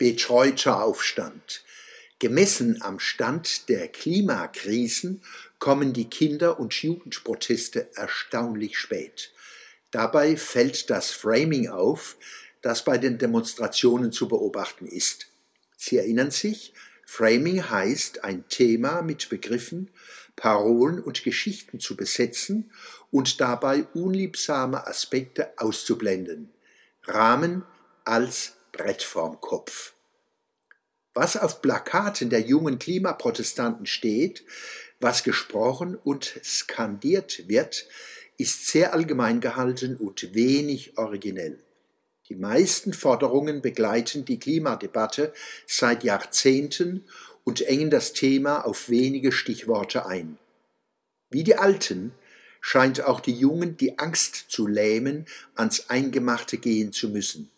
Betreuter Aufstand. Gemessen am Stand der Klimakrisen kommen die Kinder- und Jugendproteste erstaunlich spät. Dabei fällt das Framing auf, das bei den Demonstrationen zu beobachten ist. Sie erinnern sich, Framing heißt, ein Thema mit Begriffen, Parolen und Geschichten zu besetzen und dabei unliebsame Aspekte auszublenden. Rahmen als Brett vorm Kopf. Was auf Plakaten der jungen Klimaprotestanten steht, was gesprochen und skandiert wird, ist sehr allgemein gehalten und wenig originell. Die meisten Forderungen begleiten die Klimadebatte seit Jahrzehnten und engen das Thema auf wenige Stichworte ein. Wie die Alten scheint auch die Jungen die Angst zu lähmen, ans Eingemachte gehen zu müssen.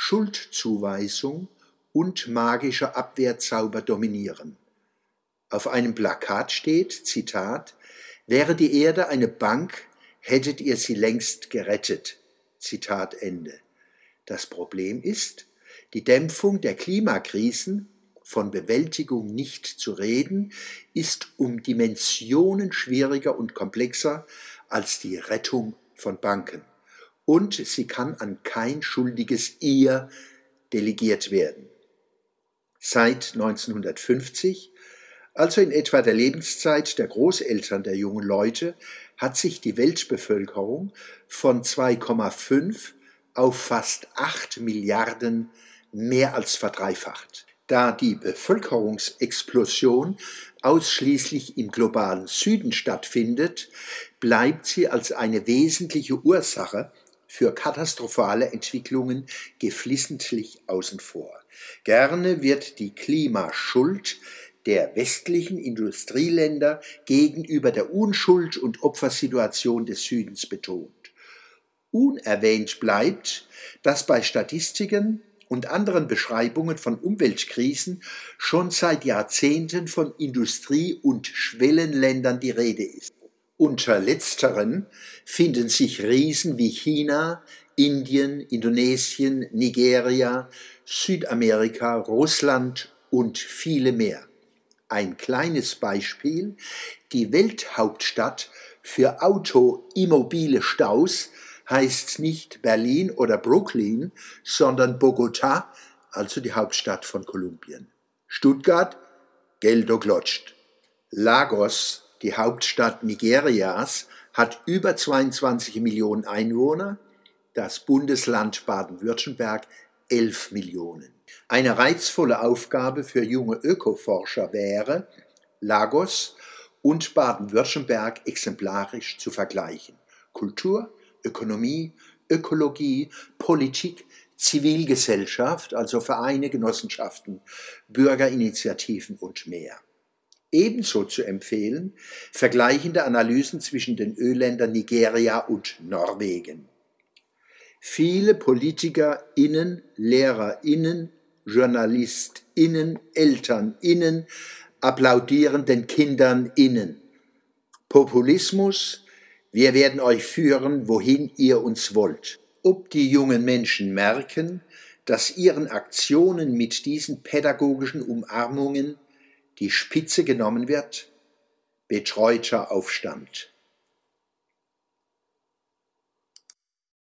Schuldzuweisung und magischer Abwehrzauber dominieren. Auf einem Plakat steht, Zitat, Wäre die Erde eine Bank, hättet ihr sie längst gerettet. Zitat Ende. Das Problem ist, die Dämpfung der Klimakrisen, von Bewältigung nicht zu reden, ist um Dimensionen schwieriger und komplexer als die Rettung von Banken und sie kann an kein schuldiges Ihr delegiert werden. Seit 1950, also in etwa der Lebenszeit der Großeltern der jungen Leute, hat sich die Weltbevölkerung von 2,5 auf fast 8 Milliarden mehr als verdreifacht. Da die Bevölkerungsexplosion ausschließlich im globalen Süden stattfindet, bleibt sie als eine wesentliche Ursache für katastrophale Entwicklungen geflissentlich außen vor. Gerne wird die Klimaschuld der westlichen Industrieländer gegenüber der Unschuld und Opfersituation des Südens betont. Unerwähnt bleibt, dass bei Statistiken und anderen Beschreibungen von Umweltkrisen schon seit Jahrzehnten von Industrie- und Schwellenländern die Rede ist. Unter letzteren finden sich Riesen wie China, Indien, Indonesien, Nigeria, Südamerika, Russland und viele mehr. Ein kleines Beispiel, die Welthauptstadt für autoimmobile Staus heißt nicht Berlin oder Brooklyn, sondern Bogota, also die Hauptstadt von Kolumbien. Stuttgart, Geldo glotscht. Lagos, die Hauptstadt Nigerias, hat über 22 Millionen Einwohner, das Bundesland Baden-Württemberg 11 Millionen. Eine reizvolle Aufgabe für junge Ökoforscher wäre, Lagos und Baden-Württemberg exemplarisch zu vergleichen. Kultur, Ökonomie, Ökologie, Politik, Zivilgesellschaft, also Vereine, Genossenschaften, Bürgerinitiativen und mehr. Ebenso zu empfehlen vergleichende Analysen zwischen den Ölländern Nigeria und Norwegen. Viele PolitikerInnen, LehrerInnen, JournalistInnen, ElternInnen applaudieren den KinderInnen. Populismus, wir werden euch führen, wohin ihr uns wollt. Ob die jungen Menschen merken, dass ihren Aktionen mit diesen pädagogischen Umarmungen die Spitze genommen wird? Betreuter Aufstand.